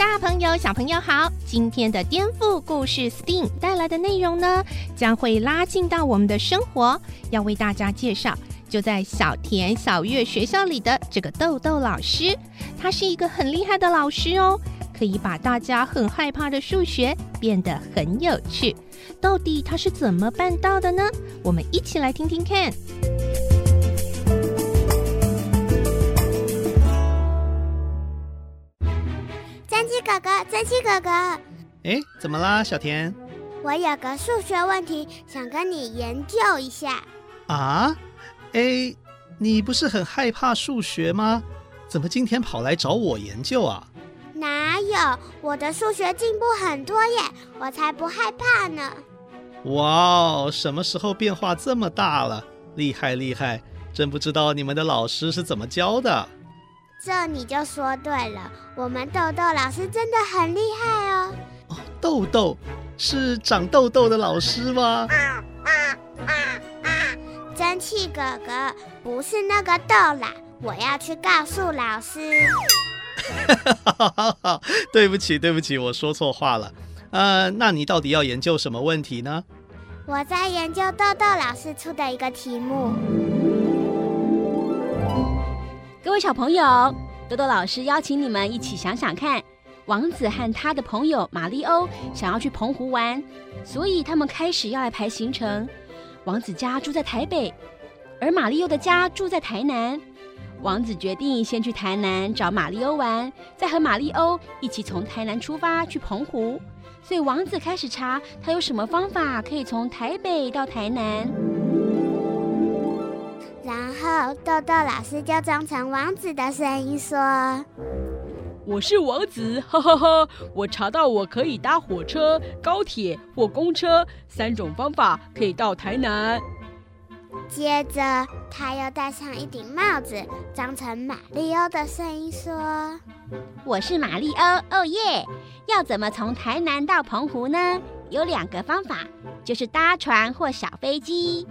大朋友、小朋友好！今天的颠覆故事 STEAM 带来的内容呢，将会拉近到我们的生活。要为大家介绍，就在小田小月学校里的这个豆豆老师，他是一个很厉害的老师哦，可以把大家很害怕的数学变得很有趣。到底他是怎么办到的呢？我们一起来听听看。哥哥，珍惜哥哥，哎，怎么啦，小田？我有个数学问题想跟你研究一下。啊？哎，你不是很害怕数学吗？怎么今天跑来找我研究啊？哪有，我的数学进步很多耶，我才不害怕呢。哇哦，什么时候变化这么大了？厉害厉害，真不知道你们的老师是怎么教的。这你就说对了，我们豆豆老师真的很厉害哦。哦，豆豆是长痘痘的老师吗？蒸汽哥哥不是那个豆啦，我要去告诉老师。对不起，对不起，我说错话了。呃，那你到底要研究什么问题呢？我在研究豆豆老师出的一个题目。各位小朋友，多多老师邀请你们一起想想看：王子和他的朋友玛丽欧想要去澎湖玩，所以他们开始要来排行程。王子家住在台北，而玛丽欧的家住在台南。王子决定先去台南找玛丽欧玩，再和玛丽欧一起从台南出发去澎湖。所以王子开始查，他有什么方法可以从台北到台南。然后豆豆老师就装成王子的声音说：“我是王子，哈哈哈！我查到我可以搭火车、高铁或公车三种方法可以到台南。”接着他又戴上一顶帽子，装成马里欧的声音说：“我是马里欧，哦耶！要怎么从台南到澎湖呢？有两个方法，就是搭船或小飞机。”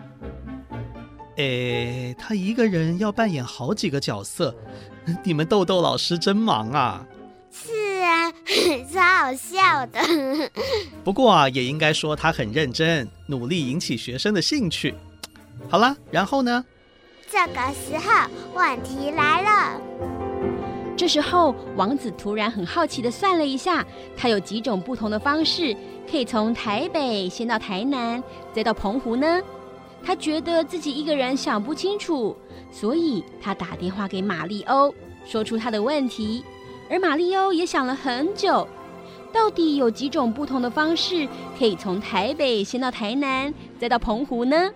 哎，他一个人要扮演好几个角色，你们豆豆老师真忙啊！是啊，超好笑的。不过啊，也应该说他很认真，努力引起学生的兴趣。好了，然后呢？这个时候，问题来了。这时候，王子突然很好奇的算了一下，他有几种不同的方式可以从台北先到台南，再到澎湖呢？他觉得自己一个人想不清楚，所以他打电话给玛丽欧，说出他的问题。而玛丽欧也想了很久，到底有几种不同的方式可以从台北先到台南，再到澎湖呢？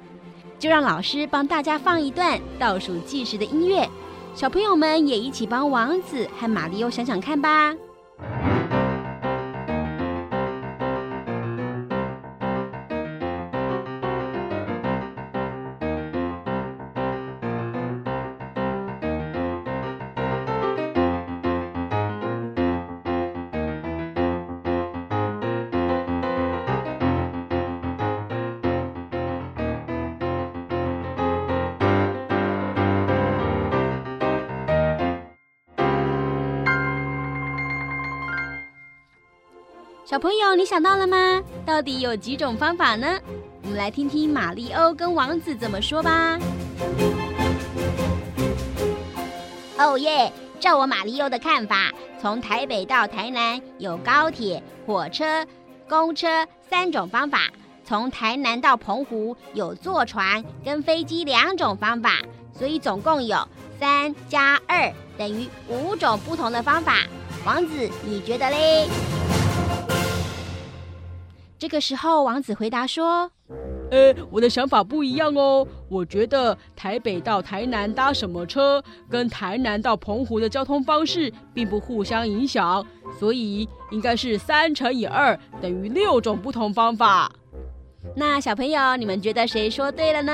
就让老师帮大家放一段倒数计时的音乐，小朋友们也一起帮王子和玛丽欧想想看吧。小朋友，你想到了吗？到底有几种方法呢？我们来听听玛丽欧跟王子怎么说吧。哦耶！照我玛丽欧的看法，从台北到台南有高铁、火车、公车三种方法；从台南到澎湖有坐船跟飞机两种方法。所以总共有三加二等于五种不同的方法。王子，你觉得嘞？这个时候，王子回答说：“呃，我的想法不一样哦。我觉得台北到台南搭什么车，跟台南到澎湖的交通方式并不互相影响，所以应该是三乘以二等于六种不同方法。那小朋友，你们觉得谁说对了呢？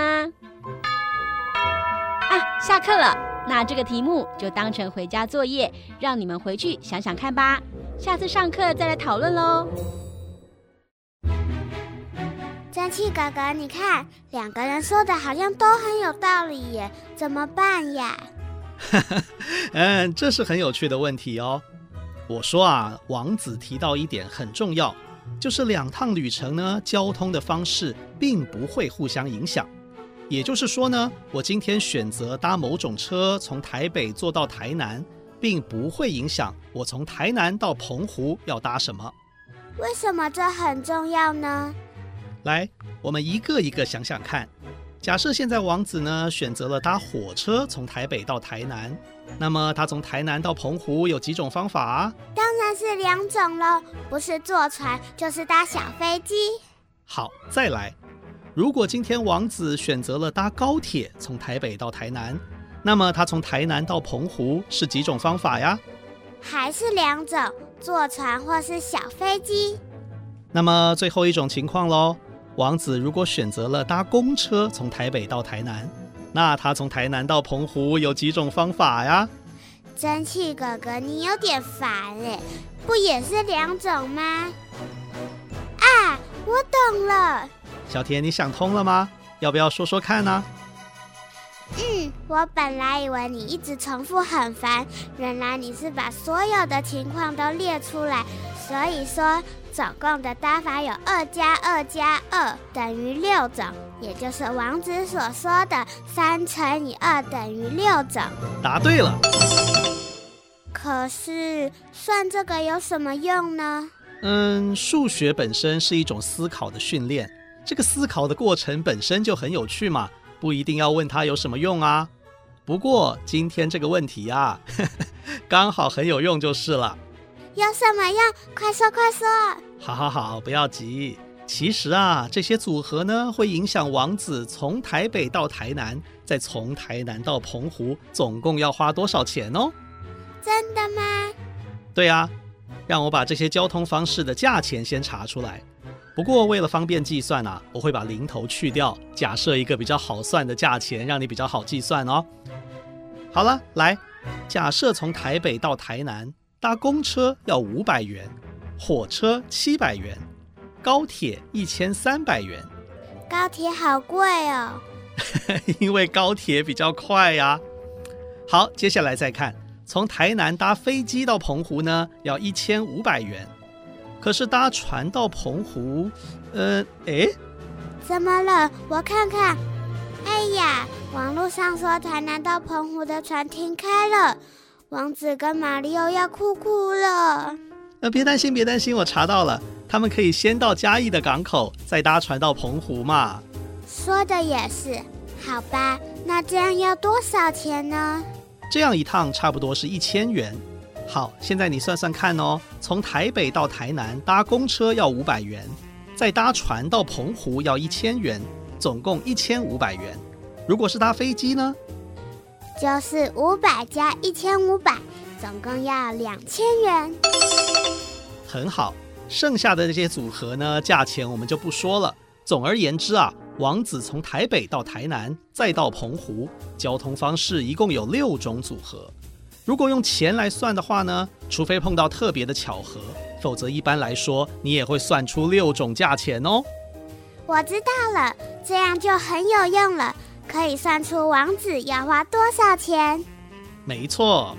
啊，下课了，那这个题目就当成回家作业，让你们回去想想看吧。下次上课再来讨论喽。蒸汽哥哥，你看，两个人说的好像都很有道理耶，怎么办呀？嗯，这是很有趣的问题哦。我说啊，王子提到一点很重要。就是两趟旅程呢，交通的方式并不会互相影响。也就是说呢，我今天选择搭某种车从台北坐到台南，并不会影响我从台南到澎湖要搭什么。为什么这很重要呢？来，我们一个一个想想看。假设现在王子呢选择了搭火车从台北到台南，那么他从台南到澎湖有几种方法啊？当然是两种喽，不是坐船就是搭小飞机。好，再来。如果今天王子选择了搭高铁从台北到台南，那么他从台南到澎湖是几种方法呀？还是两种，坐船或是小飞机。那么最后一种情况喽。王子如果选择了搭公车从台北到台南，那他从台南到澎湖有几种方法呀？蒸汽哥哥，你有点烦哎，不也是两种吗？啊，我懂了。小田，你想通了吗？要不要说说看呢？嗯，我本来以为你一直重复很烦，原来你是把所有的情况都列出来，所以说。总共的搭法有二加二加二等于六种，也就是王子所说的三乘以二等于六种。答对了。可是算这个有什么用呢？嗯，数学本身是一种思考的训练，这个思考的过程本身就很有趣嘛，不一定要问它有什么用啊。不过今天这个问题啊，呵呵，刚好很有用就是了。有什么用？快说快说！好好好，不要急。其实啊，这些组合呢，会影响王子从台北到台南，再从台南到澎湖，总共要花多少钱哦？真的吗？对啊，让我把这些交通方式的价钱先查出来。不过为了方便计算啊，我会把零头去掉，假设一个比较好算的价钱，让你比较好计算哦。好了，来，假设从台北到台南。搭公车要五百元，火车七百元，高铁一千三百元。高铁好贵哦，因为高铁比较快呀。好，接下来再看，从台南搭飞机到澎湖呢，要一千五百元。可是搭船到澎湖，呃，诶，怎么了？我看看。哎呀，网络上说台南到澎湖的船停开了。王子跟马里奥要哭哭了。呃，别担心，别担心，我查到了，他们可以先到嘉义的港口，再搭船到澎湖嘛。说的也是，好吧，那这样要多少钱呢？这样一趟差不多是一千元。好，现在你算算看哦，从台北到台南搭公车要五百元，再搭船到澎湖要一千元，总共一千五百元。如果是搭飞机呢？就是五百加一千五百，总共要两千元。很好，剩下的这些组合呢，价钱我们就不说了。总而言之啊，王子从台北到台南，再到澎湖，交通方式一共有六种组合。如果用钱来算的话呢，除非碰到特别的巧合，否则一般来说你也会算出六种价钱哦。我知道了，这样就很有用了。可以算出王子要花多少钱？没错。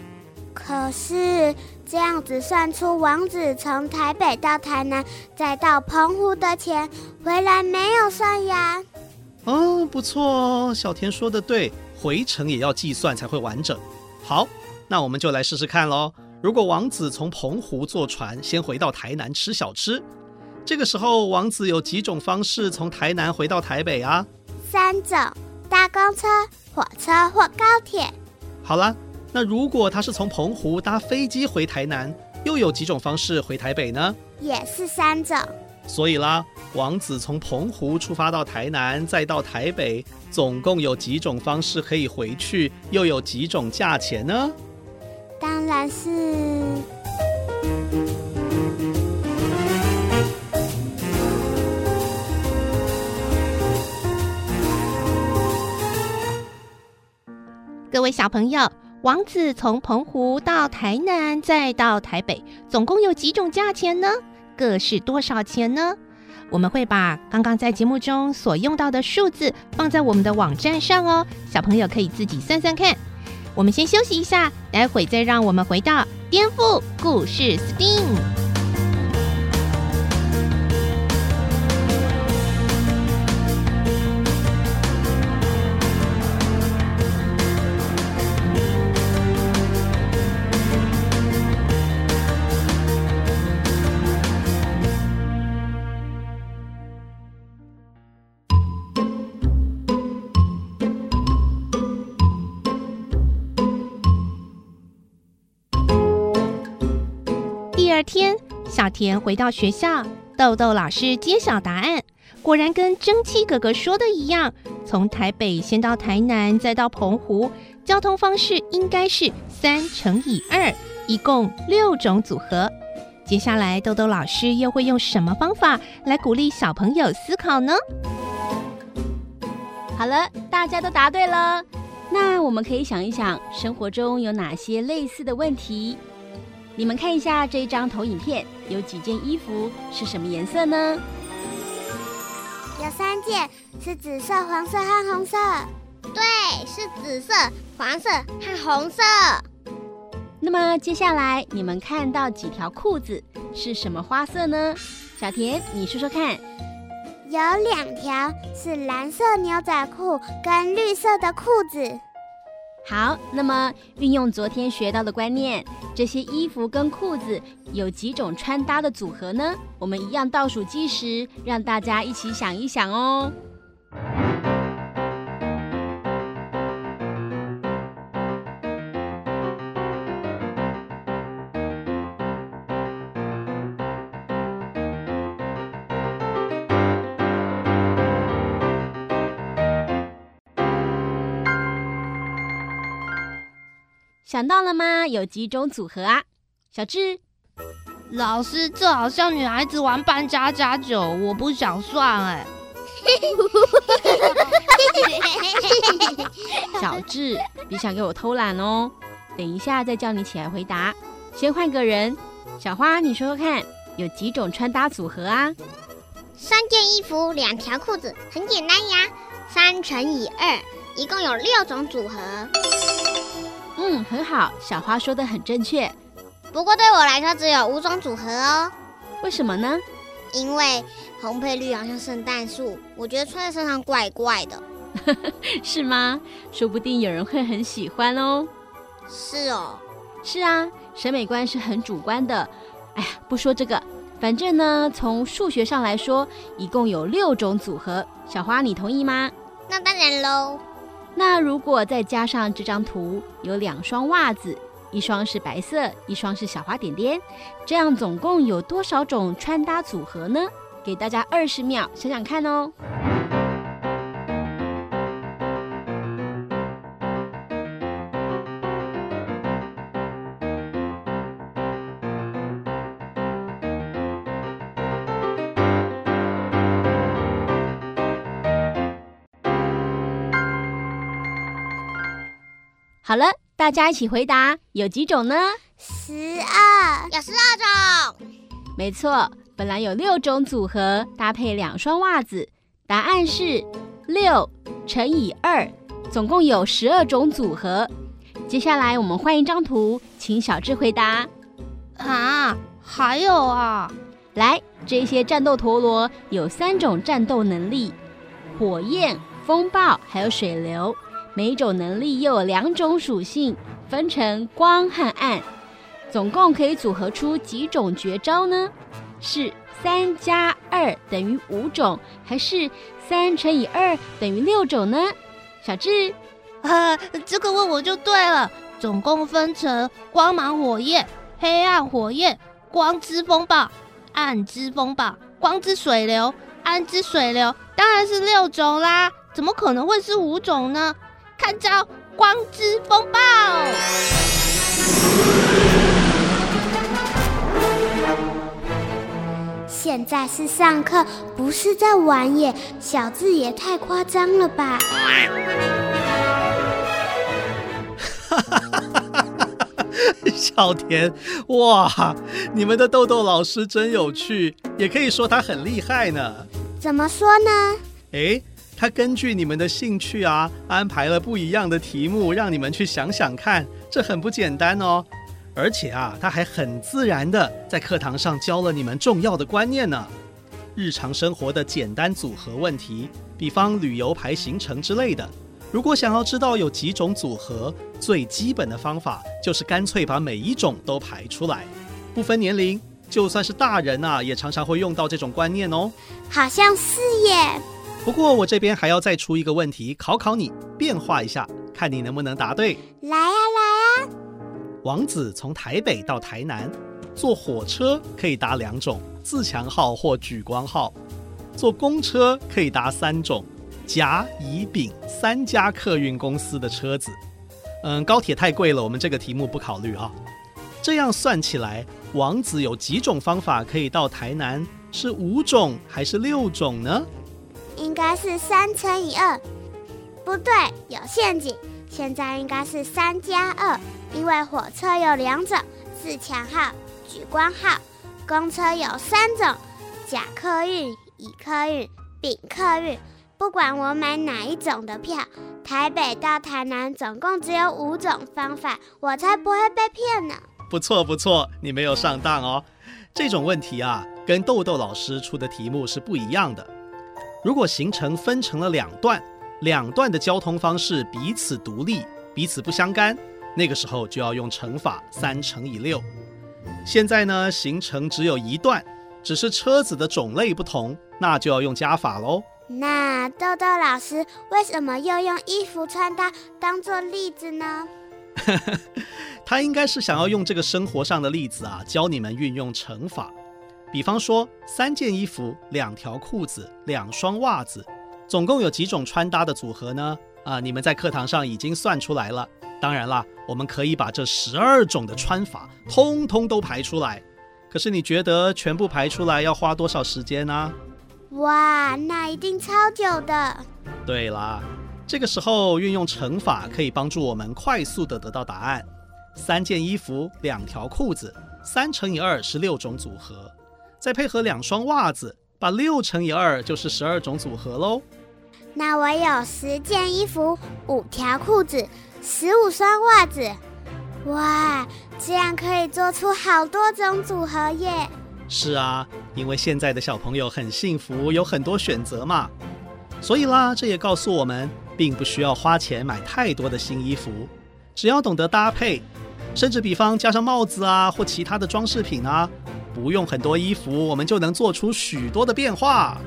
可是这样子算出王子从台北到台南，再到澎湖的钱，回来没有算呀？哦，不错哦，小田说的对，回程也要计算才会完整。好，那我们就来试试看喽。如果王子从澎湖坐船先回到台南吃小吃，这个时候王子有几种方式从台南回到台北啊？三种。搭公车、火车或高铁。好了，那如果他是从澎湖搭飞机回台南，又有几种方式回台北呢？也是三种：所以啦，王子从澎湖出发到台南，再到台北，总共有几种方式可以回去，又有几种价钱呢？当然是。各位小朋友，王子从澎湖到台南，再到台北，总共有几种价钱呢？各是多少钱呢？我们会把刚刚在节目中所用到的数字放在我们的网站上哦，小朋友可以自己算算看。我们先休息一下，待会再让我们回到颠覆故事 STEAM。小田回到学校，豆豆老师揭晓答案，果然跟蒸汽哥哥说的一样，从台北先到台南，再到澎湖，交通方式应该是三乘以二，一共六种组合。接下来，豆豆老师又会用什么方法来鼓励小朋友思考呢？好了，大家都答对了，那我们可以想一想，生活中有哪些类似的问题？你们看一下这一张投影片，有几件衣服是什么颜色呢？有三件，是紫色、黄色和红色。对，是紫色、黄色和红色。那么接下来你们看到几条裤子是什么花色呢？小田，你说说看。有两条是蓝色牛仔裤跟绿色的裤子。好，那么运用昨天学到的观念，这些衣服跟裤子有几种穿搭的组合呢？我们一样倒数计时，让大家一起想一想哦。想到了吗？有几种组合啊？小智，老师，这好像女孩子玩扮家家酒，我不想算哎。小智，别想给我偷懒哦！等一下再叫你起来回答。先换个人，小花，你说说看，有几种穿搭组合啊？三件衣服，两条裤子，很简单呀。三乘以二，一共有六种组合。嗯，很好，小花说的很正确。不过对我来说只有五种组合哦。为什么呢？因为红配绿好像圣诞树，我觉得穿在身上怪怪的。是吗？说不定有人会很喜欢哦。是哦。是啊，审美观是很主观的。哎呀，不说这个，反正呢，从数学上来说，一共有六种组合。小花，你同意吗？那当然喽。那如果再加上这张图，有两双袜子，一双是白色，一双是小花点点，这样总共有多少种穿搭组合呢？给大家二十秒想想看哦。好了，大家一起回答，有几种呢？十二，有十二种。没错，本来有六种组合，搭配两双袜子，答案是六乘以二，总共有十二种组合。接下来我们换一张图，请小智回答。啊，还有啊，来，这些战斗陀螺有三种战斗能力：火焰、风暴，还有水流。每种能力又有两种属性，分成光和暗，总共可以组合出几种绝招呢？是三加二等于五种，还是三乘以二等于六种呢？小智，啊，这个问我就对了，总共分成光芒火焰、黑暗火焰、光之风暴、暗之风暴、光之水流、暗之水流，当然是六种啦，怎么可能会是五种呢？看招，光之风暴！现在是上课，不是在玩耶！小智也太夸张了吧！小田，哇，你们的豆豆老师真有趣，也可以说他很厉害呢。怎么说呢？诶，他根据你们的兴趣啊，安排了不一样的题目，让你们去想想看，这很不简单哦。而且啊，他还很自然地在课堂上教了你们重要的观念呢。日常生活的简单组合问题，比方旅游排行程之类的。如果想要知道有几种组合，最基本的方法就是干脆把每一种都排出来，不分年龄，就算是大人啊，也常常会用到这种观念哦。好像是耶。不过我这边还要再出一个问题考考你，变化一下，看你能不能答对。来呀，来呀！王子从台北到台南，坐火车可以搭两种，自强号或莒光号；坐公车可以搭三种，甲、乙、丙三家客运公司的车子。嗯，高铁太贵了，我们这个题目不考虑啊。这样算起来，王子有几种方法可以到台南？是五种还是六种呢？应该是三乘以二。不对，有陷阱。现在应该是三加二。因为火车有两种，自强号、莒光号；公车有三种，甲客运、乙客运、丙客运。不管我买哪一种的票，台北到台南总共只有五种方法，我才不会被骗呢。不错不错，你没有上当哦。这种问题啊，跟豆豆老师出的题目是不一样的。如果行程分成了两段，两段的交通方式彼此独立，彼此不相干。那个时候就要用乘法三乘以六。现在呢，行程只有一段，只是车子的种类不同，那就要用加法喽。那豆豆老师为什么又用衣服穿搭当做例子呢？他应该是想要用这个生活上的例子啊，教你们运用乘法。比方说，三件衣服、两条裤子、两双袜子，总共有几种穿搭的组合呢？啊，你们在课堂上已经算出来了。当然啦，我们可以把这十二种的穿法通通都排出来。可是你觉得全部排出来要花多少时间呢？哇，那一定超久的。对啦，这个时候运用乘法可以帮助我们快速地得到答案。三件衣服，两条裤子，三乘以二是六种组合，再配合两双袜子，把六乘以二就是十二种组合喽。那我有十件衣服，五条裤子。十五双袜子，哇，这样可以做出好多种组合耶！是啊，因为现在的小朋友很幸福，有很多选择嘛。所以啦，这也告诉我们，并不需要花钱买太多的新衣服，只要懂得搭配，甚至比方加上帽子啊或其他的装饰品啊，不用很多衣服，我们就能做出许多的变化。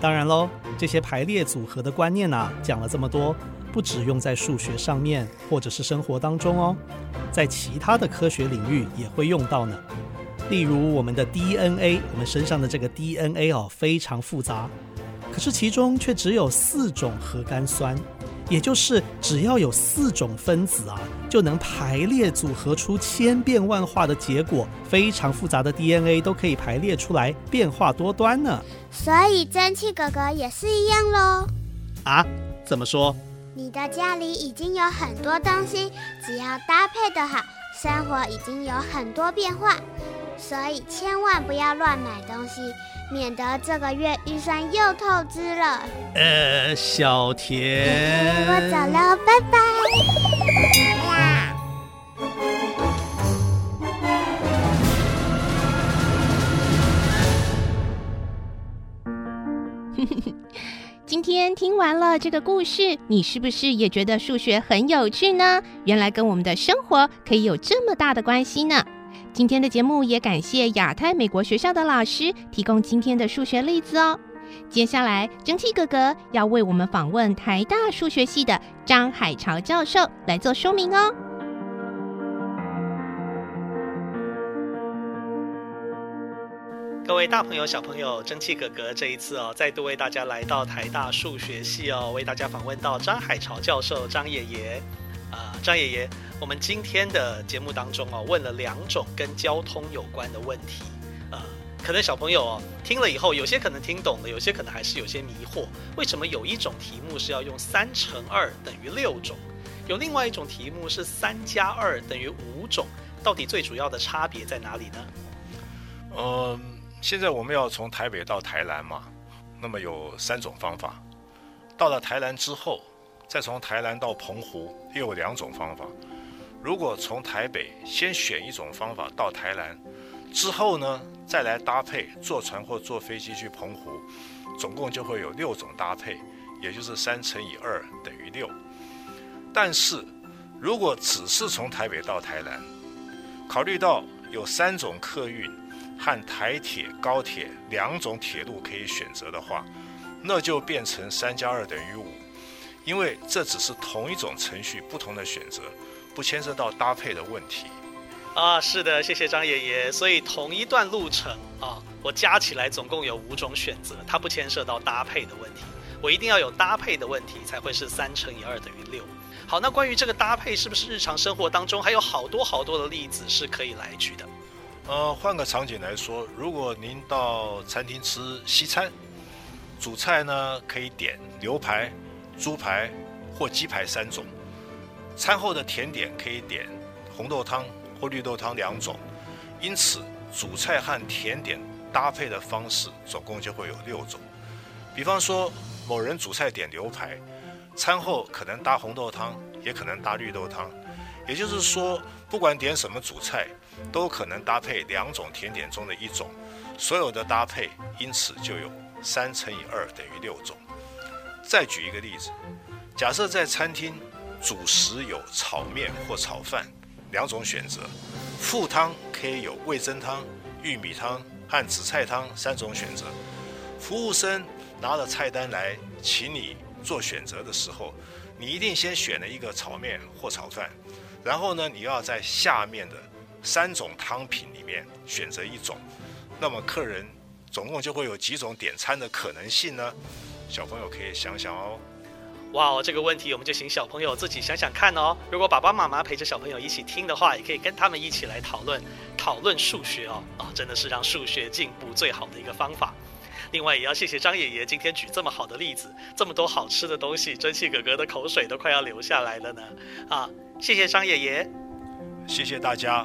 当然喽，这些排列组合的观念呢、讲了这么多。不只用在数学上面，或者是生活当中哦，在其他的科学领域也会用到呢。例如我们的 DNA，我们身上的这个 DNA 哦，非常复杂，可是其中却只有四种核苷酸，也就是只要有四种分子啊，就能排列组合出千变万化的结果。非常复杂的 DNA 都可以排列出来，变化多端呢。所以蒸汽哥哥也是一样喽。啊？怎么说？你的家里已经有很多东西，只要搭配得好，生活已经有很多变化。所以千万不要乱买东西，免得这个月预算又透支了。呃，小田，我走了，拜拜。今天听完了这个故事，你是不是也觉得数学很有趣呢？原来跟我们的生活可以有这么大的关系呢。今天的节目也感谢亚太美国学校的老师提供今天的数学例子哦。接下来，蒸汽哥哥要为我们访问台大数学系的张海潮教授来做说明哦。各位大朋友、小朋友，蒸汽哥哥这一次哦，再度为大家来到台大数学系哦，为大家访问到张海潮教授张爷爷。啊、呃，张爷爷，我们今天的节目当中哦，问了两种跟交通有关的问题。呃，可能小朋友哦听了以后，有些可能听懂了，有些可能还是有些迷惑。为什么有一种题目是要用三乘二等于六种，有另外一种题目是三加二等于五种？到底最主要的差别在哪里呢？嗯。现在我们要从台北到台南嘛，那么有三种方法。到了台南之后，再从台南到澎湖又有两种方法。如果从台北先选一种方法到台南，之后呢，再来搭配坐船或坐飞机去澎湖，总共就会有六种搭配，也就是三乘以二等于六。但是如果只是从台北到台南，考虑到有三种客运。和台铁、高铁两种铁路可以选择的话，那就变成三加二等于五，因为这只是同一种程序，不同的选择，不牵涉到搭配的问题。啊，是的，谢谢张爷爷。所以同一段路程啊，我加起来总共有五种选择，它不牵涉到搭配的问题。我一定要有搭配的问题，才会是三乘以二等于六。好，那关于这个搭配，是不是日常生活当中还有好多好多的例子是可以来举的？呃，换个场景来说，如果您到餐厅吃西餐，主菜呢可以点牛排、猪排或鸡排三种，餐后的甜点可以点红豆汤或绿豆汤两种，因此主菜和甜点搭配的方式总共就会有六种。比方说，某人主菜点牛排，餐后可能搭红豆汤，也可能搭绿豆汤，也就是说，不管点什么主菜。都可能搭配两种甜点中的一种，所有的搭配因此就有三乘以二等于六种。再举一个例子，假设在餐厅主食有炒面或炒饭两种选择，副汤可以有味噌汤、玉米汤和紫菜汤三种选择。服务生拿了菜单来请你做选择的时候，你一定先选了一个炒面或炒饭，然后呢，你要在下面的。三种汤品里面选择一种，那么客人总共就会有几种点餐的可能性呢？小朋友可以想想哦。哇哦，这个问题我们就请小朋友自己想想看哦。如果爸爸妈妈陪着小朋友一起听的话，也可以跟他们一起来讨论讨论数学哦。啊，真的是让数学进步最好的一个方法。另外，也要谢谢张爷爷今天举这么好的例子，这么多好吃的东西，蒸汽哥哥的口水都快要流下来了呢。啊，谢谢张爷爷，谢谢大家。